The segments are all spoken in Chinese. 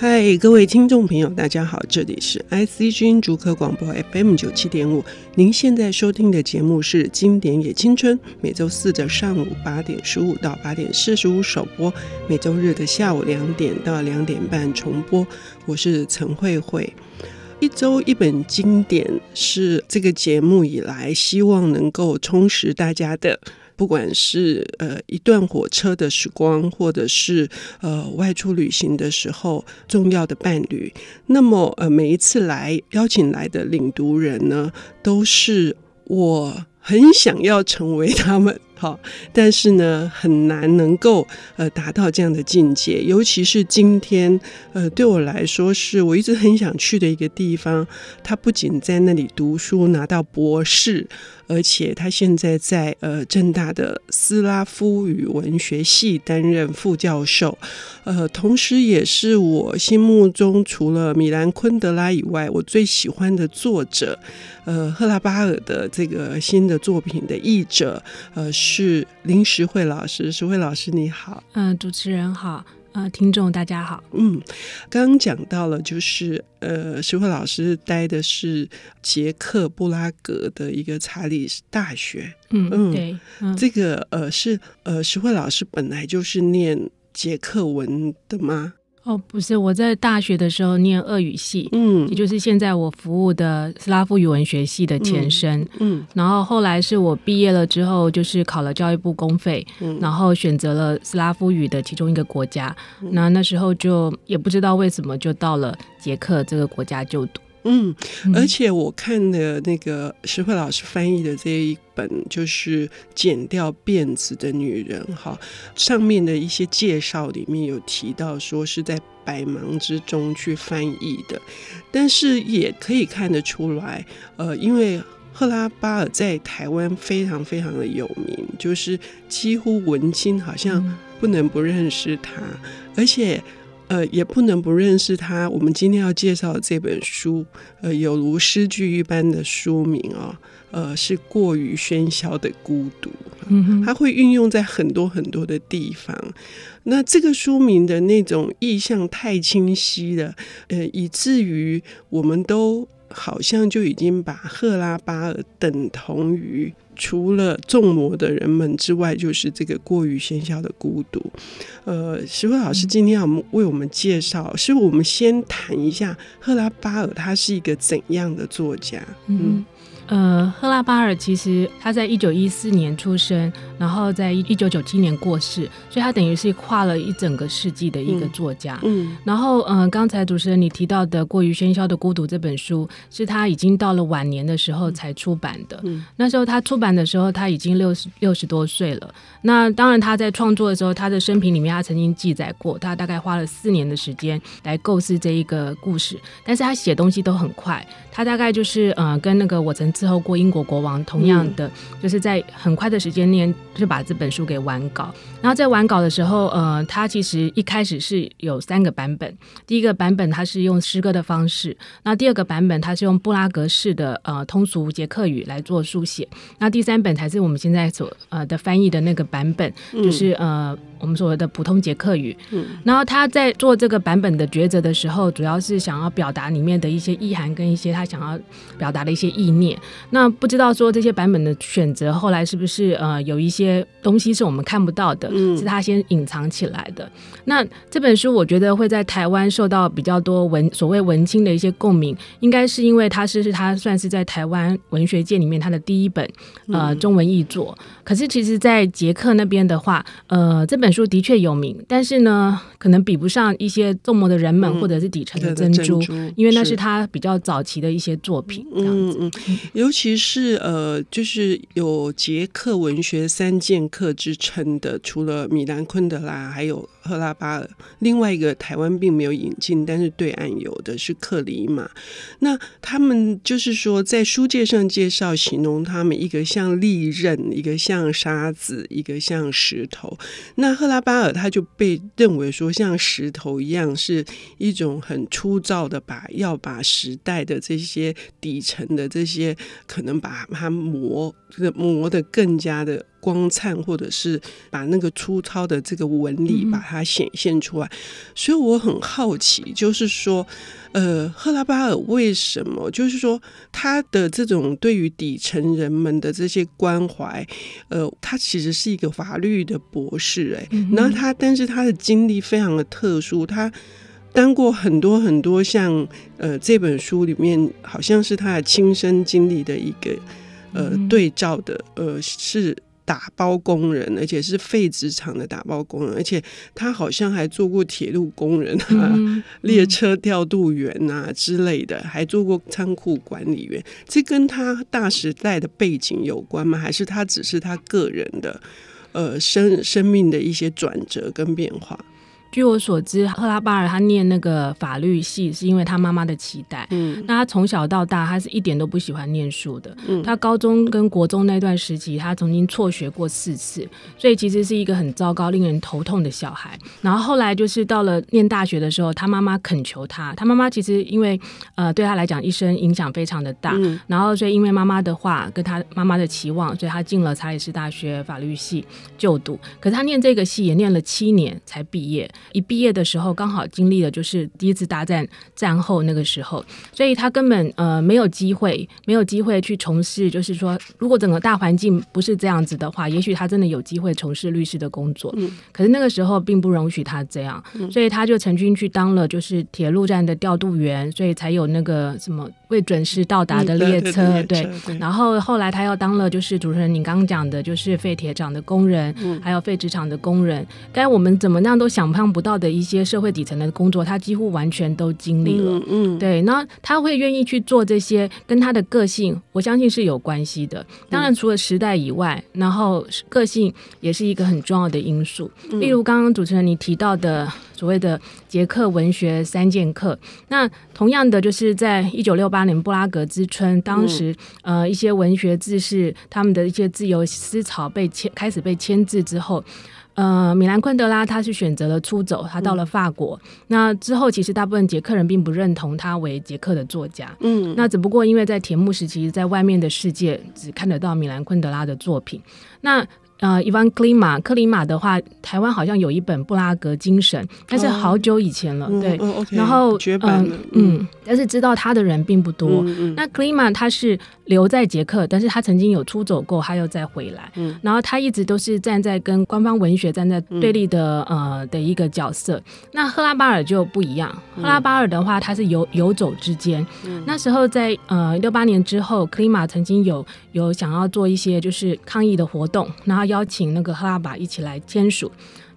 嗨，各位听众朋友，大家好，这里是 IC 君竹科广播 FM 九七点五。您现在收听的节目是《经典也青春》，每周四的上午八点十五到八点四十五首播，每周日的下午两点到两点半重播。我是陈慧慧。一周一本经典是这个节目以来希望能够充实大家的。不管是呃一段火车的时光，或者是呃外出旅行的时候重要的伴侣，那么呃每一次来邀请来的领读人呢，都是我很想要成为他们。好，但是呢，很难能够呃达到这样的境界，尤其是今天，呃，对我来说是我一直很想去的一个地方。他不仅在那里读书拿到博士，而且他现在在呃正大的斯拉夫语文学系担任副教授，呃，同时也是我心目中除了米兰昆德拉以外，我最喜欢的作者。呃，赫拉巴尔的这个新的作品的译者，呃，是林石慧老师。石慧老师，你好。嗯、主持人好。呃，听众大家好。嗯，刚刚讲到了，就是呃，石慧老师待的是捷克布拉格的一个查理大学。嗯嗯，对，嗯、这个呃是呃，石慧老师本来就是念捷克文的吗？哦，不是，我在大学的时候念俄语系，嗯，也就是现在我服务的斯拉夫语文学系的前身，嗯，嗯，然后后来是我毕业了之后，就是考了教育部公费，嗯，然后选择了斯拉夫语的其中一个国家，嗯，那那时候就也不知道为什么就到了捷克这个国家就读。嗯，而且我看的那个石慧老师翻译的这一本就是《剪掉辫子的女人》哈，上面的一些介绍里面有提到说是在百忙之中去翻译的，但是也可以看得出来，呃，因为赫拉巴尔在台湾非常非常的有名，就是几乎文青好像不能不认识他，而且。呃，也不能不认识他。我们今天要介绍的这本书，呃，有如诗句一般的书名哦，呃，是过于喧嚣的孤独。嗯哼，它会运用在很多很多的地方。那这个书名的那种意象太清晰了，呃，以至于我们都好像就已经把赫拉巴尔等同于。除了众魔的人们之外，就是这个过于喧嚣的孤独。呃，石慧老师今天要为我们介绍，是我们先谈一下赫拉巴尔，他是一个怎样的作家？嗯。呃，赫拉巴尔其实他在一九一四年出生，然后在一九九七年过世，所以他等于是跨了一整个世纪的一个作家。嗯，嗯然后呃，刚才主持人你提到的《过于喧嚣的孤独》这本书，是他已经到了晚年的时候才出版的。嗯，那时候他出版的时候他已经六十六十多岁了。那当然他在创作的时候，他的生平里面他曾经记载过，他大概花了四年的时间来构思这一个故事，但是他写东西都很快，他大概就是呃跟那个我曾。伺候过英国国王，同样的，就是在很快的时间内就把这本书给完稿。然后在完稿的时候，呃，他其实一开始是有三个版本。第一个版本他是用诗歌的方式，那第二个版本他是用布拉格式的呃通俗捷克语来做书写。那第三本才是我们现在所呃的翻译的那个版本，就是呃。我们所谓的普通捷克语，嗯，然后他在做这个版本的抉择的时候，主要是想要表达里面的一些意涵跟一些他想要表达的一些意念。那不知道说这些版本的选择后来是不是呃有一些东西是我们看不到的，嗯，是他先隐藏起来的。那这本书我觉得会在台湾受到比较多文所谓文青的一些共鸣，应该是因为它是是他算是在台湾文学界里面他的第一本呃中文译作。可是其实，在捷克那边的话，呃，这本。书的确有名，但是呢，可能比不上一些众魔的人们或者是底层的珍珠，嗯、因为那是他比较早期的一些作品。嗯嗯，尤其是呃，就是有捷克文学三剑客之称的，除了米兰昆德拉，还有。赫拉巴尔，另外一个台湾并没有引进，但是对岸有的是克里马。那他们就是说，在书介上介绍，形容他们一个像利刃，一个像沙子，一个像石头。那赫拉巴尔他就被认为说像石头一样，是一种很粗糙的把，要把时代的这些底层的这些，可能把它磨磨得更加的。光灿，或者是把那个粗糙的这个纹理把它显现出来。嗯、所以我很好奇，就是说，呃，赫拉巴尔为什么，就是说他的这种对于底层人们的这些关怀，呃，他其实是一个法律的博士，哎，然后他，但是他的经历非常的特殊，他。当过很多很多像呃这本书里面好像是他的亲身经历的一个呃对照的呃是打包工人，而且是废纸厂的打包工人，而且他好像还做过铁路工人啊、嗯、列车调度员啊之类的，还做过仓库管理员。这跟他大时代的背景有关吗？还是他只是他个人的呃生生命的一些转折跟变化？据我所知，赫拉巴尔他念那个法律系是因为他妈妈的期待。嗯，那他从小到大，他是一点都不喜欢念书的。嗯，他高中跟国中那段时期，他曾经辍学过四次，所以其实是一个很糟糕、令人头痛的小孩。然后后来就是到了念大学的时候，他妈妈恳求他，他妈妈其实因为呃对他来讲一生影响非常的大。嗯，然后所以因为妈妈的话跟他妈妈的期望，所以他进了查理斯大学法律系就读。可是他念这个系也念了七年才毕业。一毕业的时候，刚好经历了就是第一次大战战后那个时候，所以他根本呃没有机会，没有机会去从事，就是说，如果整个大环境不是这样子的话，也许他真的有机会从事律师的工作。嗯，可是那个时候并不容许他这样，所以他就曾经去当了就是铁路站的调度员，所以才有那个什么未准时到达的列车。嗯、对，然后后来他又当了就是主持人你刚刚讲的，就是废铁厂的工人，还有废纸厂的工人，该我们怎么样都想象不到的一些社会底层的工作，他几乎完全都经历了。嗯，嗯对，那他会愿意去做这些，跟他的个性，我相信是有关系的。当然，除了时代以外，然后个性也是一个很重要的因素。例如，刚刚主持人你提到的所谓的捷克文学三剑客，那同样的，就是在一九六八年布拉格之春，当时呃一些文学志士他们的一些自由思潮被牵开始被牵制之后。呃，米兰昆德拉他是选择了出走，他到了法国。嗯、那之后，其实大部分捷克人并不认同他为捷克的作家。嗯，那只不过因为在铁幕时期，在外面的世界只看得到米兰昆德拉的作品。那呃，伊万克里马克里马的话，台湾好像有一本《布拉格精神》，但是好久以前了，哦、对。嗯哦 okay, 然后嗯，嗯，但是知道他的人并不多。那克里马他是留在捷克，但是他曾经有出走过，他又再回来。嗯，然后他一直都是站在跟官方文学站在对立的、嗯、呃的一个角色。那赫拉巴尔就不一样，赫拉巴尔的话，他是游游走之间。嗯、那时候在呃六八年之后，克里马曾经有有想要做一些就是抗议的活动，然后。邀请那个赫拉巴一起来签署。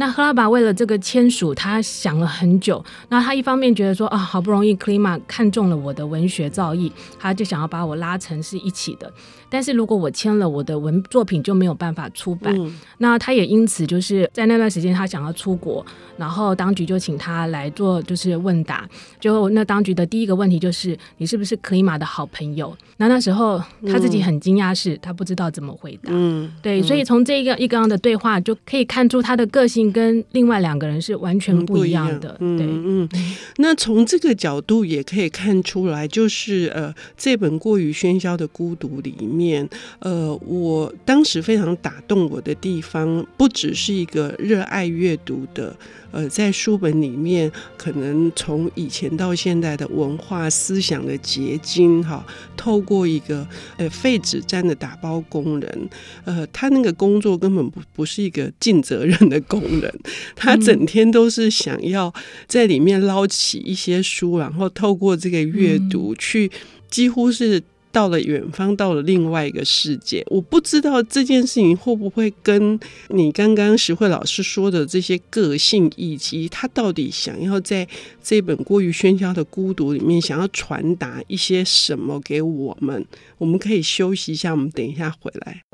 那赫拉巴为了这个签署，他想了很久。那他一方面觉得说啊，好不容易克里马看中了我的文学造诣，他就想要把我拉成是一起的。但是如果我签了我的文作品就没有办法出版，嗯、那他也因此就是在那段时间他想要出国，然后当局就请他来做就是问答，就那当局的第一个问题就是你是不是克里马的好朋友？那那时候他自己很惊讶，是他不知道怎么回答。嗯，对，所以从这个一个样的对话就可以看出他的个性跟另外两个人是完全不一样的。嗯、对，嗯，那从这个角度也可以看出来，就是呃这本过于喧嚣的孤独里面。面，呃，我当时非常打动我的地方，不只是一个热爱阅读的，呃，在书本里面，可能从以前到现在的文化思想的结晶，哈，透过一个呃废纸站的打包工人，呃，他那个工作根本不不是一个尽责任的工人，他整天都是想要在里面捞起一些书，然后透过这个阅读去，几乎是。到了远方，到了另外一个世界，我不知道这件事情会不会跟你刚刚石慧老师说的这些个性，以及他到底想要在这本过于喧嚣的孤独里面，想要传达一些什么给我们？我们可以休息一下，我们等一下回来。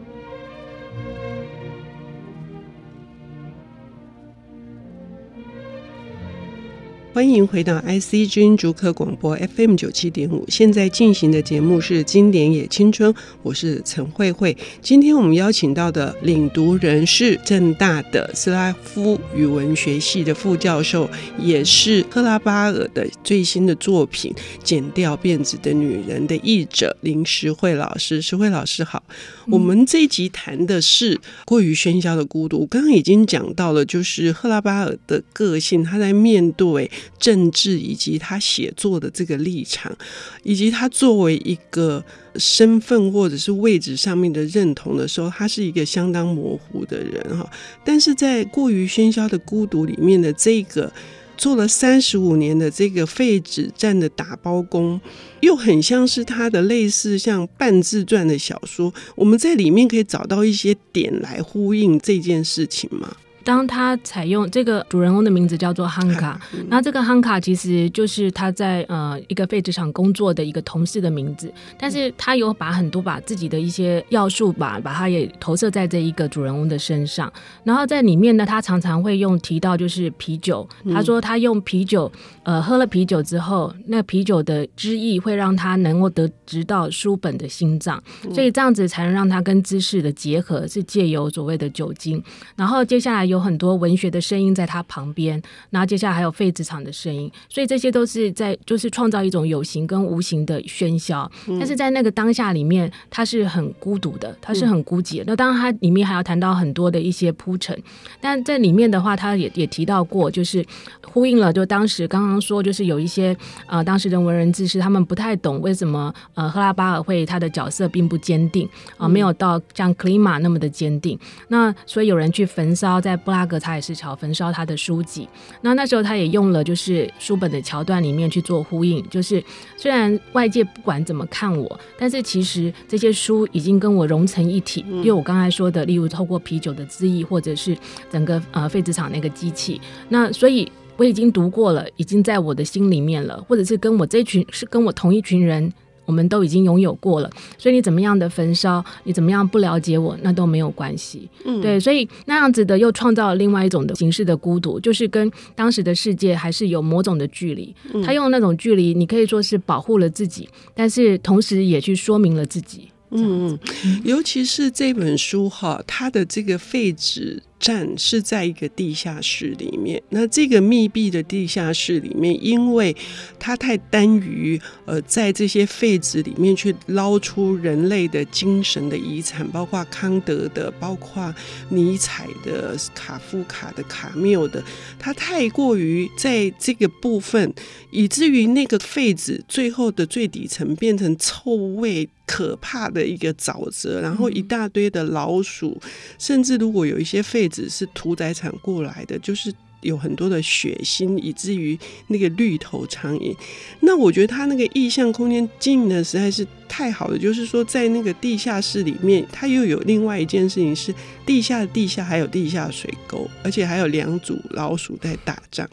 欢迎回到 IC 之音竹科广播 FM 九七点五，现在进行的节目是《经典也青春》，我是陈慧慧。今天我们邀请到的领读人是正大的斯拉夫语文学系的副教授，也是赫拉巴尔的最新的作品《剪掉辫子的女人》的译者林石慧老师。石慧老师好。我们这一集谈的是过于喧嚣的孤独。刚刚已经讲到了，就是赫拉巴尔的个性，他在面对政治以及他写作的这个立场，以及他作为一个身份或者是位置上面的认同的时候，他是一个相当模糊的人哈。但是在过于喧嚣的孤独里面的这个。做了三十五年的这个废纸站的打包工，又很像是他的类似像半自传的小说。我们在里面可以找到一些点来呼应这件事情吗？当他采用这个主人公的名字叫做汉卡，那这个汉卡其实就是他在呃一个废纸厂工作的一个同事的名字，但是他有把很多把自己的一些要素吧，把它也投射在这一个主人公的身上。然后在里面呢，他常常会用提到就是啤酒，他说他用啤酒，呃，喝了啤酒之后，那啤酒的汁液会让他能够得直到书本的心脏，所以这样子才能让他跟知识的结合是借由所谓的酒精。然后接下来有。有很多文学的声音在他旁边，然后接下来还有废纸厂的声音，所以这些都是在就是创造一种有形跟无形的喧嚣。但是在那个当下里面，他是很孤独的，他是很孤寂的。那当然，他里面还要谈到很多的一些铺陈，但在里面的话，他也也提到过，就是呼应了，就当时刚刚说，就是有一些呃，当时的文人志士他们不太懂为什么呃，赫拉巴尔会他的角色并不坚定啊、呃，没有到像克里马那么的坚定。那所以有人去焚烧在。布拉格他也是桥焚烧他的书籍，那那时候他也用了就是书本的桥段里面去做呼应，就是虽然外界不管怎么看我，但是其实这些书已经跟我融成一体。因为我刚才说的，例如透过啤酒的汁液，或者是整个呃废纸厂那个机器，那所以我已经读过了，已经在我的心里面了，或者是跟我这群是跟我同一群人。我们都已经拥有过了，所以你怎么样的焚烧，你怎么样不了解我，那都没有关系。嗯，对，所以那样子的又创造了另外一种的形式的孤独，就是跟当时的世界还是有某种的距离。他用那种距离，你可以说是保护了自己，但是同时也去说明了自己。嗯，尤其是这本书哈，它的这个废纸站是在一个地下室里面。那这个密闭的地下室里面，因为它太单于呃，在这些废纸里面去捞出人类的精神的遗产，包括康德的，包括尼采的、卡夫卡的、卡缪的，它太过于在这个部分，以至于那个废纸最后的最底层变成臭味。可怕的一个沼泽，然后一大堆的老鼠，嗯、甚至如果有一些废纸是屠宰场过来的，就是有很多的血腥，以至于那个绿头苍蝇。那我觉得他那个意象空间经营的实在是太好了，就是说在那个地下室里面，它又有另外一件事情是地下的地下还有地下水沟，而且还有两组老鼠在打仗。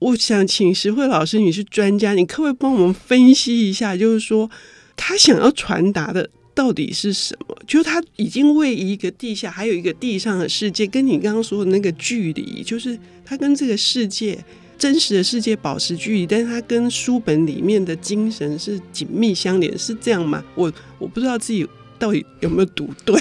我想请石慧老师，你是专家，你可不可以帮我们分析一下，就是说？他想要传达的到底是什么？就是他已经为一个地下，还有一个地上的世界，跟你刚刚说的那个距离，就是他跟这个世界真实的世界保持距离，但是他跟书本里面的精神是紧密相连，是这样吗？我我不知道自己到底有没有读对。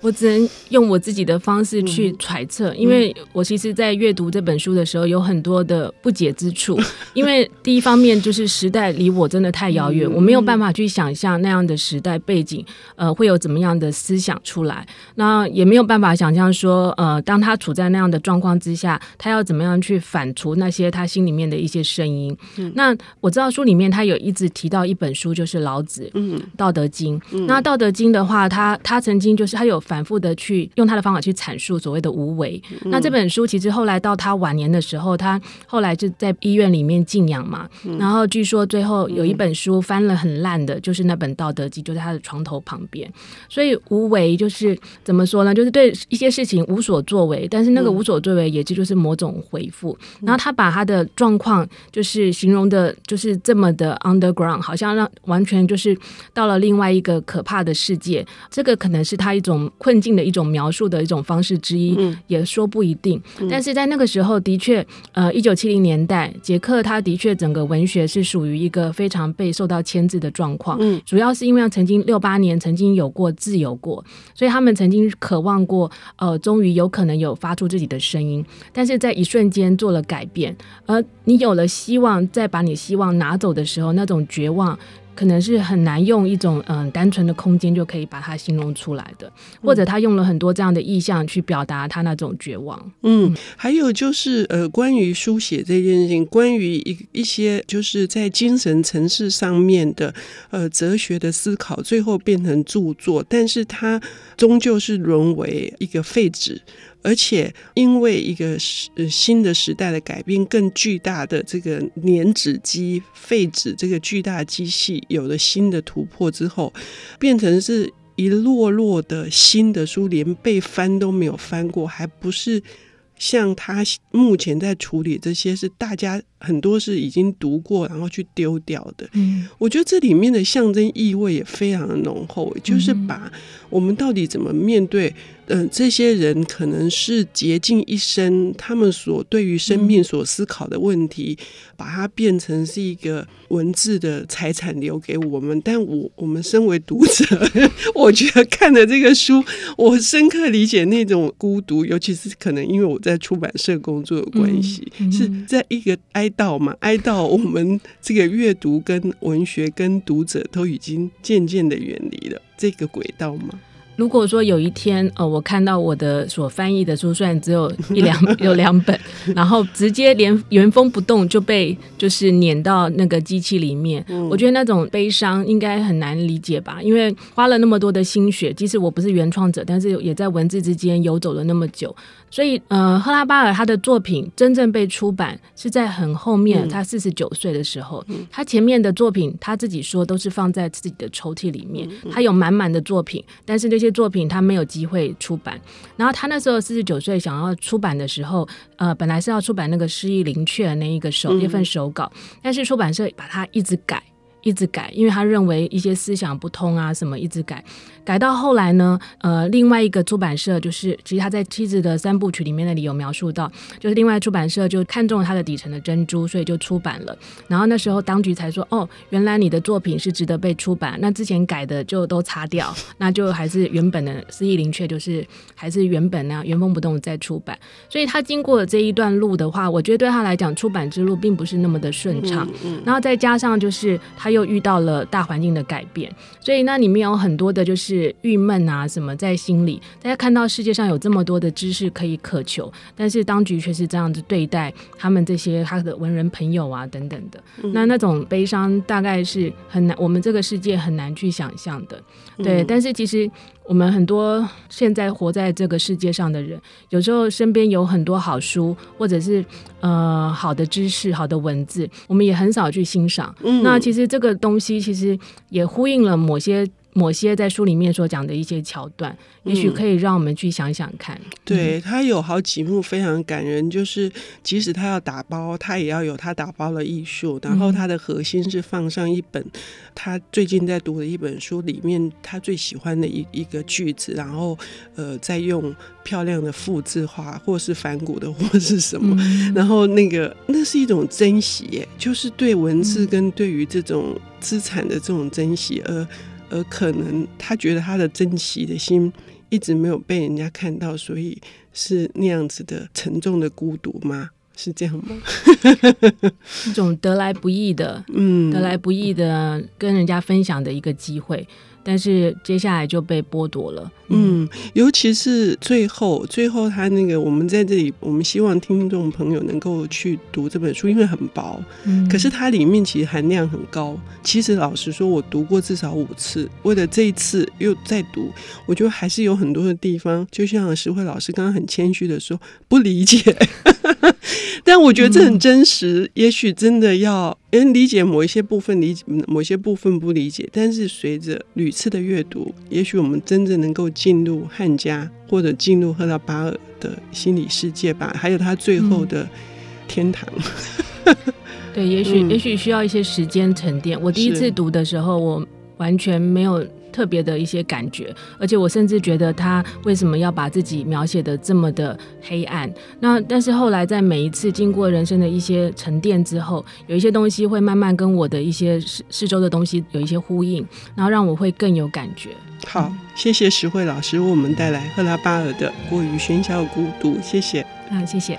我只能用我自己的方式去揣测，因为我其实，在阅读这本书的时候，有很多的不解之处。因为第一方面就是时代离我真的太遥远，我没有办法去想象那样的时代背景，呃，会有怎么样的思想出来。那也没有办法想象说，呃，当他处在那样的状况之下，他要怎么样去反刍那些他心里面的一些声音。那我知道书里面他有一直提到一本书，就是老子，嗯，《道德经》。那《道德经》的话，他他曾经就是他有。反复的去用他的方法去阐述所谓的无为。嗯、那这本书其实后来到他晚年的时候，他后来就在医院里面静养嘛。嗯、然后据说最后有一本书翻了很烂的，就是那本《道德经》，就在他的床头旁边。所以无为就是怎么说呢？就是对一些事情无所作为，但是那个无所作为也就就是某种回复。嗯、然后他把他的状况就是形容的，就是这么的 underground，好像让完全就是到了另外一个可怕的世界。这个可能是他一种。困境的一种描述的一种方式之一，嗯、也说不一定。嗯、但是在那个时候，的确，呃，一九七零年代，捷克他的确整个文学是属于一个非常被受到牵制的状况。嗯，主要是因为曾经六八年曾经有过自由过，所以他们曾经渴望过，呃，终于有可能有发出自己的声音，但是在一瞬间做了改变。而你有了希望，再把你希望拿走的时候，那种绝望。可能是很难用一种嗯、呃、单纯的空间就可以把它形容出来的，或者他用了很多这样的意象去表达他那种绝望。嗯，还有就是呃，关于书写这件事情，关于一一些就是在精神层次上面的呃哲学的思考，最后变成著作，但是它终究是沦为一个废纸。而且，因为一个时新的时代的改变，更巨大的这个粘纸机废纸这个巨大机器有了新的突破之后，变成是一摞摞的新的书，连被翻都没有翻过，还不是像他目前在处理这些，是大家很多是已经读过然后去丢掉的。嗯，我觉得这里面的象征意味也非常的浓厚，就是把我们到底怎么面对。嗯、呃，这些人可能是竭尽一生，他们所对于生命所思考的问题，嗯、把它变成是一个文字的财产留给我们。但我我们身为读者，我觉得看了这个书，我深刻理解那种孤独，尤其是可能因为我在出版社工作有关系，嗯、是在一个哀悼嘛，哀悼我们这个阅读跟文学跟读者都已经渐渐的远离了这个轨道嘛。如果说有一天，呃，我看到我的所翻译的书，虽然只有一两 有两本，然后直接连原封不动就被就是碾到那个机器里面，嗯、我觉得那种悲伤应该很难理解吧？因为花了那么多的心血，即使我不是原创者，但是也在文字之间游走了那么久。所以，呃，赫拉巴尔他的作品真正被出版是在很后面，他四十九岁的时候。嗯、他前面的作品，他自己说都是放在自己的抽屉里面。嗯、他有满满的作品，但是那些作品他没有机会出版。然后他那时候四十九岁想要出版的时候，呃，本来是要出版那个诗意灵雀的那一个手一份手稿，嗯、但是出版社把它一直改。一直改，因为他认为一些思想不通啊，什么一直改，改到后来呢，呃，另外一个出版社就是，其实他在《妻子的三部曲》里面那里有描述到，就是另外出版社就看中了他的底层的珍珠，所以就出版了。然后那时候当局才说，哦，原来你的作品是值得被出版，那之前改的就都擦掉，那就还是原本的诗意灵雀，就是还是原本那样原封不动再出版。所以他经过了这一段路的话，我觉得对他来讲，出版之路并不是那么的顺畅。嗯然后再加上就是他。又遇到了大环境的改变，所以那里面有很多的就是郁闷啊什么在心里。大家看到世界上有这么多的知识可以渴求，但是当局却是这样子对待他们这些他的文人朋友啊等等的。嗯、那那种悲伤大概是很难，我们这个世界很难去想象的。对，嗯、但是其实。我们很多现在活在这个世界上的人，有时候身边有很多好书，或者是呃好的知识、好的文字，我们也很少去欣赏。嗯，那其实这个东西其实也呼应了某些。某些在书里面所讲的一些桥段，也许可以让我们去想想看。嗯、对，他有好几幕非常感人，就是即使他要打包，他也要有他打包的艺术。然后他的核心是放上一本他最近在读的一本书里面他最喜欢的一一个句子，然后呃再用漂亮的复制画，或是反骨的，或是什么。嗯、然后那个那是一种珍惜耶，就是对文字跟对于这种资产的这种珍惜而。而可能他觉得他的珍惜的心一直没有被人家看到，所以是那样子的沉重的孤独吗？是这样吗？一种得来不易的，嗯，得来不易的跟人家分享的一个机会。但是接下来就被剥夺了。嗯，尤其是最后，最后他那个，我们在这里，我们希望听众朋友能够去读这本书，因为很薄，嗯，可是它里面其实含量很高。其实老实说，我读过至少五次，为了这一次又再读，我觉得还是有很多的地方，就像石慧老师刚刚很谦虚的说，不理解。但我觉得这很真实，嗯、也许真的要能理解某一些部分，理解某些部分不理解。但是随着屡次的阅读，也许我们真正能够进入汉家，或者进入赫拉巴尔的心理世界吧。还有他最后的天堂。嗯、对，也许、嗯、也许需要一些时间沉淀。我第一次读的时候，我完全没有。特别的一些感觉，而且我甚至觉得他为什么要把自己描写的这么的黑暗？那但是后来在每一次经过人生的一些沉淀之后，有一些东西会慢慢跟我的一些四四周的东西有一些呼应，然后让我会更有感觉。好，谢谢石慧老师为我们带来赫拉巴尔的《过于喧嚣的孤独》，谢谢。啊，谢谢。